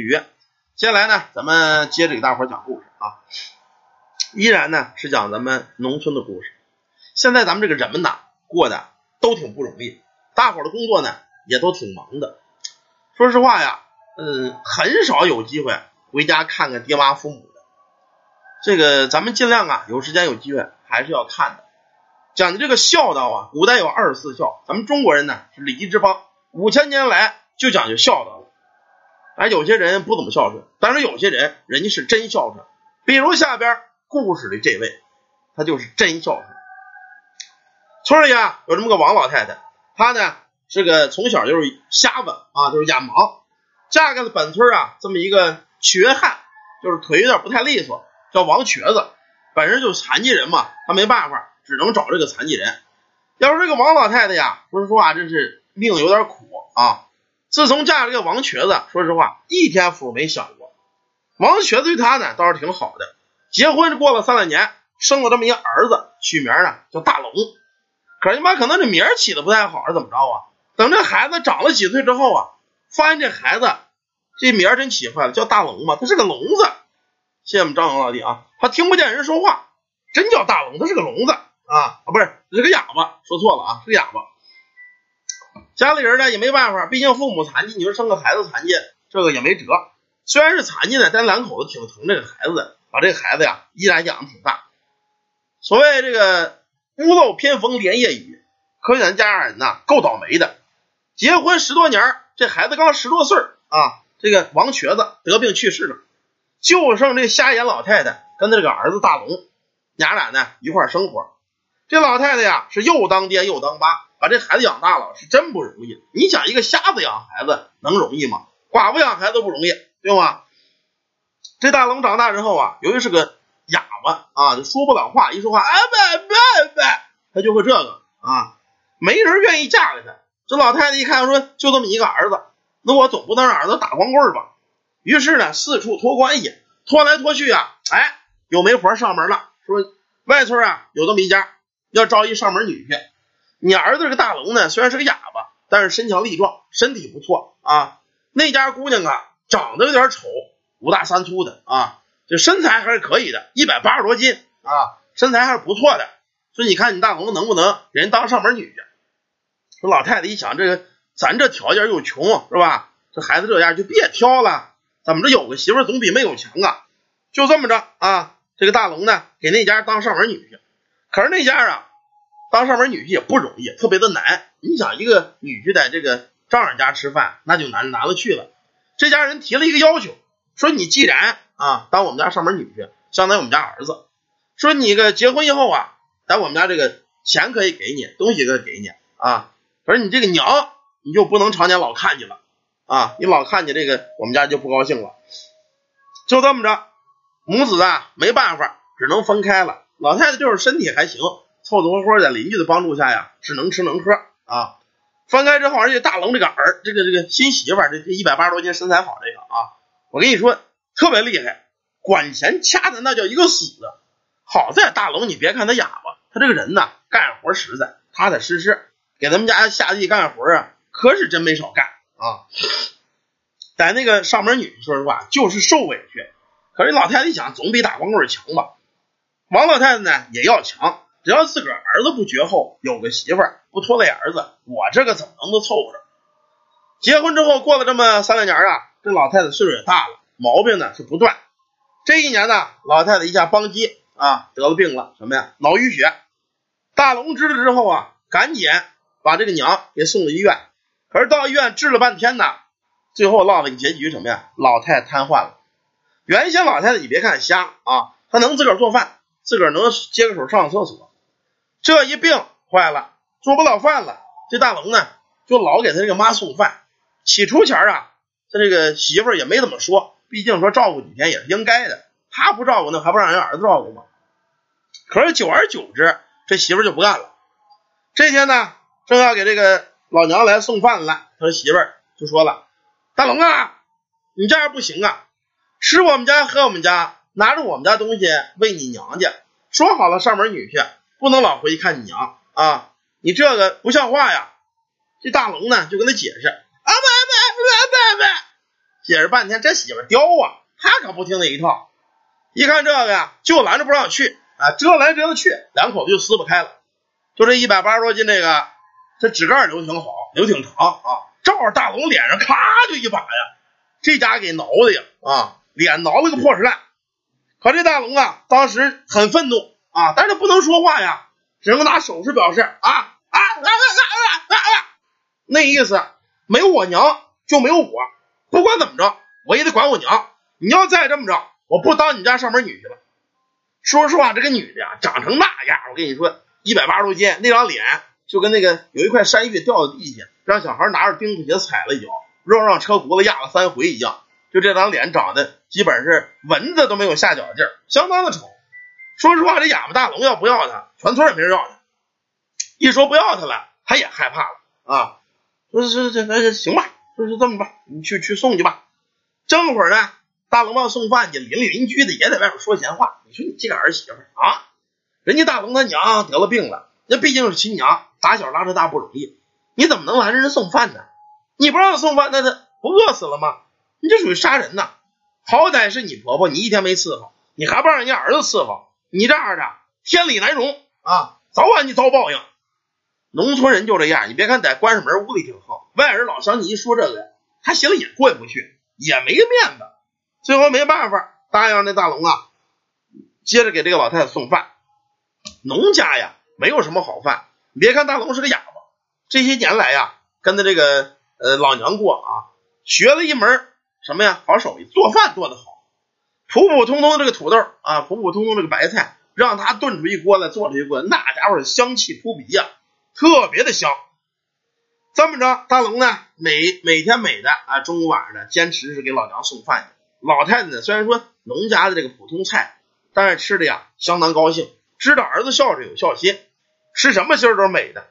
雨。接下来呢，咱们接着给大伙讲故事啊，依然呢是讲咱们农村的故事。现在咱们这个人们呐，过的都挺不容易，大伙的工作呢也都挺忙的。说实话呀，嗯，很少有机会回家看看爹妈父母的。这个咱们尽量啊，有时间有机会还是要看的。讲的这个孝道啊，古代有二十四孝，咱们中国人呢是礼仪之邦，五千年来就讲究孝道哎，有些人不怎么孝顺，但是有些人人家是真孝顺。比如下边故事里这位，他就是真孝顺。村里啊有这么个王老太太，她呢是个从小就是瞎子啊，就是眼盲，嫁给了本村啊这么一个瘸汉，就是腿有点不太利索，叫王瘸子，本身就是残疾人嘛，他没办法，只能找这个残疾人。要说这个王老太太呀，不是说实话，真是命有点苦啊。自从嫁了个王瘸子，说实话一天福没享过。王瘸子对他呢倒是挺好的，结婚过了三两年，生了这么一个儿子，取名呢叫大龙。可是你妈可能这名起的不太好，还是怎么着啊？等这孩子长了几岁之后啊，发现这孩子这名真起坏了，叫大龙嘛，他是个聋子。谢谢我们张勇老弟啊，他听不见人说话，真叫大龙，他是个聋子啊啊，不是是个哑巴，说错了啊，是个哑巴。家里人呢也没办法，毕竟父母残疾，你说生个孩子残疾，这个也没辙。虽然是残疾呢，但两口子挺疼这个孩子的，把这个孩子呀依然养的挺大。所谓这个屋漏偏逢连夜雨，可见家人呐够倒霉的。结婚十多年，这孩子刚十多岁啊，这个王瘸子得病去世了，就剩这瞎眼老太太跟他这个儿子大龙，娘俩呢一块生活。这老太太呀是又当爹又当妈。把这孩子养大了是真不容易。你想一个瞎子养孩子能容易吗？寡妇养孩子不容易，对吗？这大龙长大之后啊，由于是个哑巴啊，就说不了话，一说话哎拜拜拜，他就会这个啊，没人愿意嫁给他。这老太太一看说，就这么一个儿子，那我总不能让儿子打光棍吧？于是呢，四处托关系，托来托去啊，哎，有媒婆上门了，说外村啊有这么一家要招一上门女婿。你儿子这个大龙呢，虽然是个哑巴，但是身强力壮，身体不错啊。那家姑娘啊，长得有点丑，五大三粗的啊，这身材还是可以的，一百八十多斤啊，身材还是不错的。说你看你大龙能不能人当上门女婿？说老太太一想，这个咱这条件又穷是吧？这孩子这样就别挑了，怎么着有个媳妇总比没有强啊？就这么着啊，这个大龙呢，给那家当上门女婿。可是那家啊。当上门女婿也不容易，特别的难。你想一个女婿在这个丈人家吃饭，那就难难了去了。这家人提了一个要求，说你既然啊当我们家上门女婿，相当于我们家儿子，说你个结婚以后啊，在我们家这个钱可以给你，东西可以给你啊，可是你这个娘你就不能常年老看你了啊，你老看你这个我们家就不高兴了。就这么着，母子啊没办法，只能分开了。老太太就是身体还行。凑凑合合在邻居的帮助下呀，是能吃能喝啊。分开之后，而且大龙这个儿，这个这个新媳妇，这这一百八十多斤，身材好这个啊，我跟你说特别厉害，管钱掐的那叫一个死。好在大龙，你别看他哑巴，他这个人呢，干活实在，踏踏实实，给咱们家下地干活啊，可是真没少干啊。在那个上门女婿，说实话就是受委屈，可是老太太一想，总比打光棍强吧。王老太太呢，也要强。只要自个儿儿子不绝后，有个媳妇儿不拖累儿子，我这个怎么能够凑合着？结婚之后过了这么三两年啊，这老太太岁数也大了，毛病呢是不断。这一年呢，老太太一下邦基啊得了病了，什么呀？脑淤血。大龙知道之后啊，赶紧把这个娘给送到医院。可是到医院治了半天呢，最后落了个结局什么呀？老太太瘫痪了。原先老太太你别看瞎啊，她能自个儿做饭，自个儿能接个手上厕所。这一病坏了，做不了饭了。这大龙呢，就老给他这个妈送饭。起初前啊，他这个媳妇儿也没怎么说，毕竟说照顾几天也是应该的。他不照顾，那还不让人儿子照顾吗？可是久而久之，这媳妇儿就不干了。这天呢，正要给这个老娘来送饭了，他媳妇儿就说了：“大龙啊，你这样不行啊，吃我们家喝我们家，拿着我们家东西喂你娘家，说好了上门女婿。”不能老回去看你娘啊！你这个不像话呀！这大龙呢就跟他解释啊不不不不不，解释半天，这媳妇刁啊，他可不听那一套。一看这个呀，就拦着不让去啊，折来折去，两口子就撕不开了。就这一百八十多斤这个，这指盖留挺好，留挺长啊，照着大龙脸上咔就一把呀，这家给挠的呀啊，脸挠了个破石烂。把这大龙啊，当时很愤怒啊，但是不能说话呀，只能拿手势表示啊啊啊啊啊啊啊，那意思没有我娘就没有我，不管怎么着，我也得管我娘。你要再这么着，我不当你家上门女婿了。说实话，这个女的呀，长成那样，我跟你说，一百八十多斤，那张脸就跟那个有一块山芋掉到地下，让小孩拿着钉子鞋踩了一脚，肉让车轱辘压了三回一样。就这张脸长得基本是蚊子都没有下脚的劲儿，相当的丑。说实话，这哑巴大龙要不要他，全村也没人要他。一说不要他了，他也害怕了啊。说是这这行吧，说是这么吧，你去去送去吧。正会儿呢，大龙要送饭去，邻里邻居的也在外面说闲话。你说你这个儿媳妇啊，人家大龙他娘得了病了，那毕竟是亲娘，打小拉扯大不容易，你怎么能拦着人送饭呢？你不让送饭，那他不饿死了吗？你这属于杀人呐！好歹是你婆婆，你一天没伺候，你还不让人家儿子伺候，你这样的天理难容啊！早晚你遭报应。农村人就这样，你别看在关上门屋里挺横，外人老想你一说这个，他心里也过意不去，也没面子。最后没办法，答应那大龙啊，接着给这个老太太送饭。农家呀，没有什么好饭。你别看大龙是个哑巴，这些年来呀，跟着这个呃老娘过啊，学了一门。什么呀？好手艺，做饭做得好。普普通通的这个土豆啊，普普通通这个白菜，让他炖出一锅来，做出一锅，那家伙香气扑鼻呀，特别的香。这么着，大龙呢，每每天每的啊，中午晚上呢，坚持是给老娘送饭去。老太太呢，虽然说农家的这个普通菜，但是吃的呀相当高兴，知道儿子孝顺有孝心，吃什么心都是美的。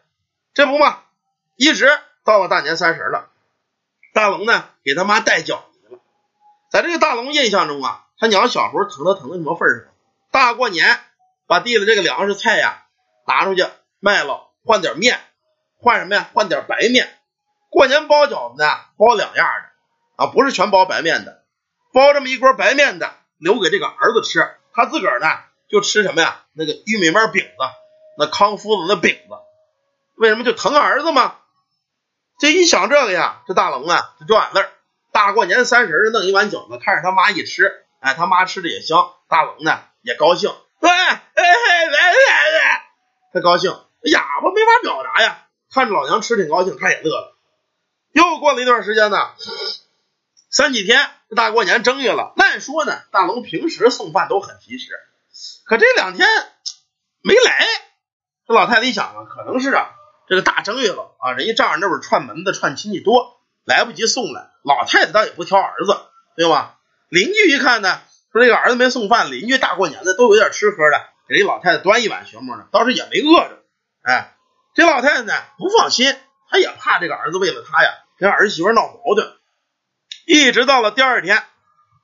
这不嘛，一直到了大年三十了，大龙呢给他妈带饺。在这个大龙印象中啊，他娘小时候疼他疼到什么份上？大过年把地里这个粮食菜呀拿出去卖了，换点面，换什么呀？换点白面。过年包饺子呢，包两样的啊，不是全包白面的，包这么一锅白面的，留给这个儿子吃。他自个儿呢就吃什么呀？那个玉米面饼子，那康夫子那饼子。为什么就疼儿子吗？这一想这个呀，这大龙啊就掉眼泪。大过年三十弄一碗饺子，看着他妈一吃，哎，他妈吃的也香，大龙呢也高兴，哎哎来来来，他高兴，哑巴没法表达呀，看着老娘吃挺高兴，他也乐了。又过了一段时间呢，三几天大过年正月了，按说呢，大龙平时送饭都很及时，可这两天没来，这老太太一想啊，可能是啊，这个大正月了啊，人家丈人那会串门子串亲戚多。来不及送来，老太太倒也不挑儿子，对吧？邻居一看呢，说这个儿子没送饭，邻居大过年的都有点吃喝的，给这老太太端一碗学馍呢，倒是也没饿着。哎，这老太太呢不放心，她也怕这个儿子为了她呀跟儿媳妇闹矛盾。一直到了第二天，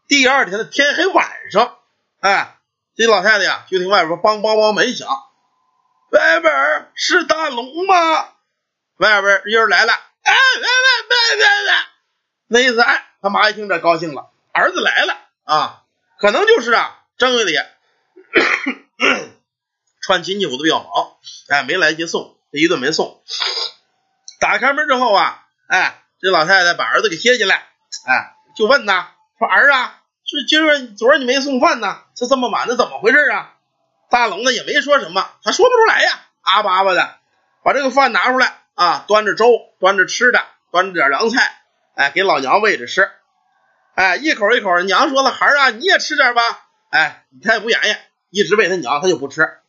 第二天的天黑晚上，哎，这老太太呀就听外边梆梆梆门响，外边是大龙吗？外边人来了。哎，来来来来来，那意思，哎，他妈一听这高兴了，儿子来了啊，可能就是啊，正月里串亲戚我都比较忙，哎，没来及送，这一顿没送。打开门之后啊，哎，这老太太把儿子给接进来，哎，就问呐，说儿啊，是今儿昨儿你没送饭呢，这这么晚的怎么回事啊？大龙呢也没说什么，他说不出来呀，阿巴阿巴的，把这个饭拿出来。啊，端着粥，端着吃的，端着点凉菜，哎，给老娘喂着吃，哎，一口一口，娘说了，孩儿啊，你也吃点吧，哎，他也不言语，一直喂他娘，他就不吃，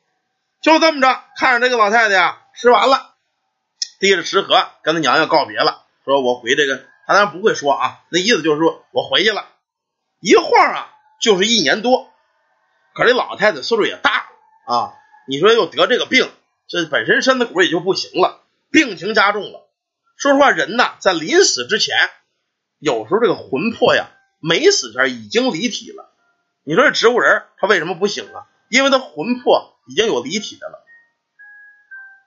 就这么着，看着这个老太太呀，吃完了，提着食盒跟他娘要告别了，说我回这个，他当然不会说啊，那意思就是说我回去了，一晃啊，就是一年多，可这老太太岁数也大啊，你说又得这个病，这本身身子骨也就不行了。病情加重了，说实话，人呐，在临死之前，有时候这个魂魄呀，没死前已经离体了。你说这植物人他为什么不醒啊？因为他魂魄已经有离体的了。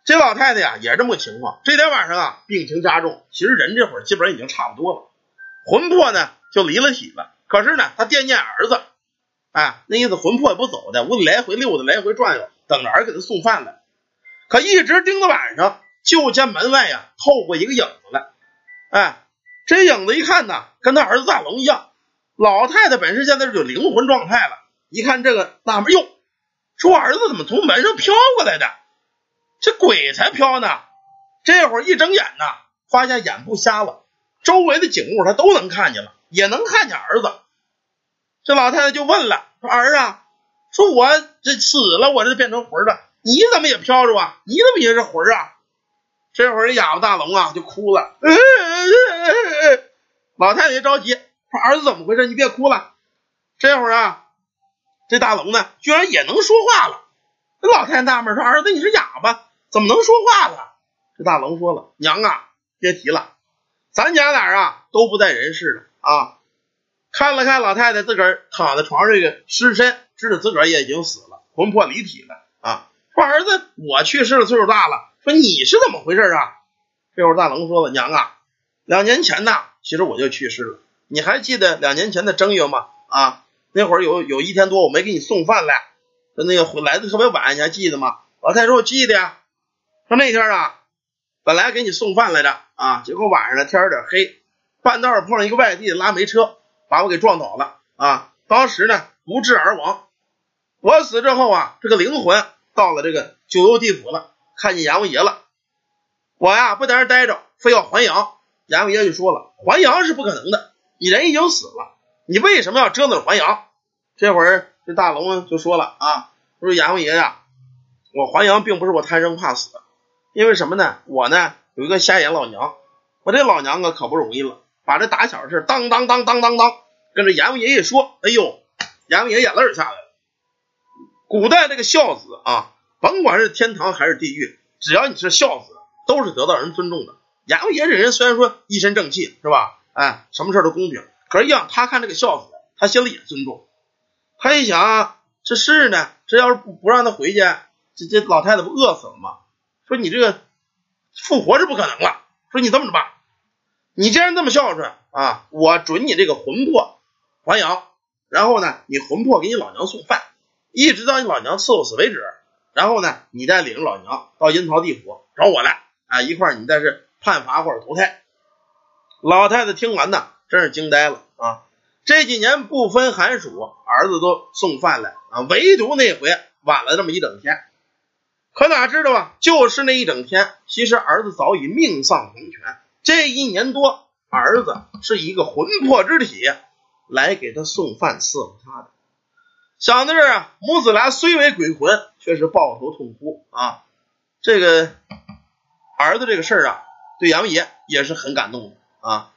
这老太太呀，也是这么个情况。这天晚上啊，病情加重，其实人这会儿基本上已经差不多了，魂魄呢就离了体了。可是呢，他惦念儿子，哎，那意思魂魄也不走的，屋里来回溜达，来回转悠，等着儿子给他送饭来。可一直盯到晚上，就见门外呀透过一个影子来。哎，这影子一看呢，跟他儿子大龙一样。老太太本身现在是有灵魂状态了，一看这个纳闷，哟，说儿子怎么从门上飘过来的？这鬼才飘呢！这会儿一睁眼呢，发现眼不瞎了，周围的景物他都能看见了，也能看见儿子。这老太太就问了：“说儿啊，说我这死了，我这变成魂了，你怎么也飘着啊？你怎么也是魂啊？”这会儿哑巴大龙啊就哭了。老太太着急说：“儿子怎么回事？你别哭了。”这会儿啊，这大龙呢居然也能说话了。老太太纳闷说：“儿子，你是哑巴，怎么能说话了？”这大龙说了：“娘啊，别提了，咱娘俩啊都不在人世了啊。”看了看老太太自个儿躺在床上这个尸身，知道自个儿也已经死了，魂魄离体了啊。说儿子，我去世了，岁数大了。说你是怎么回事啊？这会儿大龙说了：“娘啊，两年前呐，其实我就去世了。你还记得两年前的正月吗？啊，那会儿有有一天多，我没给你送饭来，说那个回来的特别晚，你还记得吗？”老太说：“我记得呀。说那天啊。”本来给你送饭来着啊，结果晚上呢天有点黑，半道碰上一个外地的拉煤车，把我给撞倒了啊！当时呢不治而亡。我死之后啊，这个灵魂到了这个九幽地府了，看见阎王爷了。我呀不在这待着，非要还阳。阎王爷就说了，还阳是不可能的，你人已经死了，你为什么要折腾还阳？这会儿这大龙就说了啊，说阎王爷呀，我还阳并不是我贪生怕死。因为什么呢？我呢有一个瞎眼老娘，我这老娘啊可不容易了，把这打小事当当当当当当跟着阎王爷一说，哎呦，阎王爷眼泪下来了。古代这个孝子啊，甭管是天堂还是地狱，只要你是孝子，都是得到人尊重的。阎王爷这人虽然说一身正气是吧？哎，什么事都公平，可是一样，他看这个孝子，他心里也尊重。他一想，这是呢，这要是不不让他回去，这这老太太不饿死了吗？说你这个复活是不可能了。说你这么着吧，你既然这么孝顺啊，我准你这个魂魄还阳，然后呢，你魂魄给你老娘送饭，一直到你老娘伺候死为止。然后呢，你再领着老娘到阴曹地府找我来啊，一块你再是判罚或者投胎。老太太听完呢，真是惊呆了啊！这几年不分寒暑，儿子都送饭来啊，唯独那回晚了这么一整天。可哪知道啊，就是那一整天，其实儿子早已命丧黄泉。这一年多，儿子是一个魂魄之体来给他送饭伺候他的。想到这儿啊，母子俩虽为鬼魂，却是抱头痛哭啊。这个儿子这个事儿啊，对阎王爷也是很感动的啊。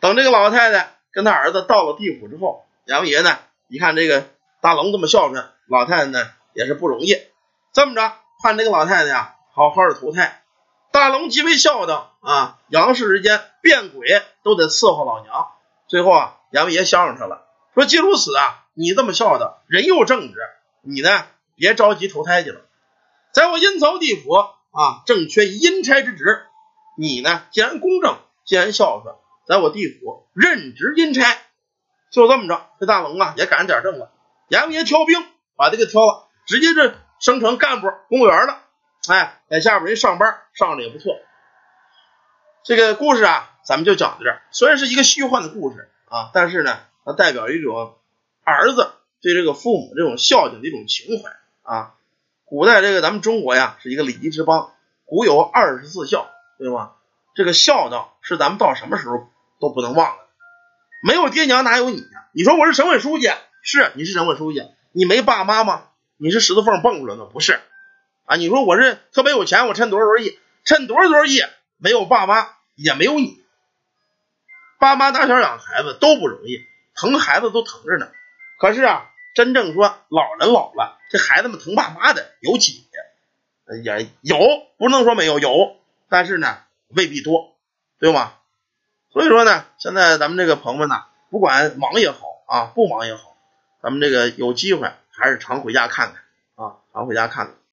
等这个老太太跟他儿子到了地府之后，阎王爷呢一看这个大龙这么孝顺，老太太呢也是不容易，这么着。盼这个老太太呀，好好的投胎。大龙极为孝道啊，杨氏之间变鬼都得伺候老娘。最后啊，阎王爷相上他了，说既如此啊，你这么孝道，人又正直，你呢别着急投胎去了，在我阴曹地府啊，正缺阴差之职。你呢，既然公正，既然孝顺，在我地府任职阴差。就这么着，这大龙啊也赶上点正了。阎王爷挑兵，把这个挑了，直接这。升成干部、公务员了，哎，在下边一上班，上的也不错。这个故事啊，咱们就讲到这儿。虽然是一个虚幻的故事啊，但是呢，它代表一种儿子对这个父母这种孝敬的一种情怀啊。古代这个咱们中国呀，是一个礼仪之邦，古有二十四孝，对吧？这个孝道是咱们到什么时候都不能忘的。没有爹娘哪有你呀？你说我是省委书记，是你是省委书记，你没爸妈吗？你是石头缝蹦出来的不是啊？你说我是特别有钱，我趁多少多少亿，趁多少多少亿，没有爸妈也没有你，爸妈打小养孩子都不容易，疼孩子都疼着呢。可是啊，真正说老人老了，这孩子们疼爸妈的有几个？也有，不能说没有，有，但是呢未必多，对吗？所以说呢，现在咱们这个朋友们呢，不管忙也好啊，不忙也好，咱们这个有机会。还是常回家看看啊，常回家看看。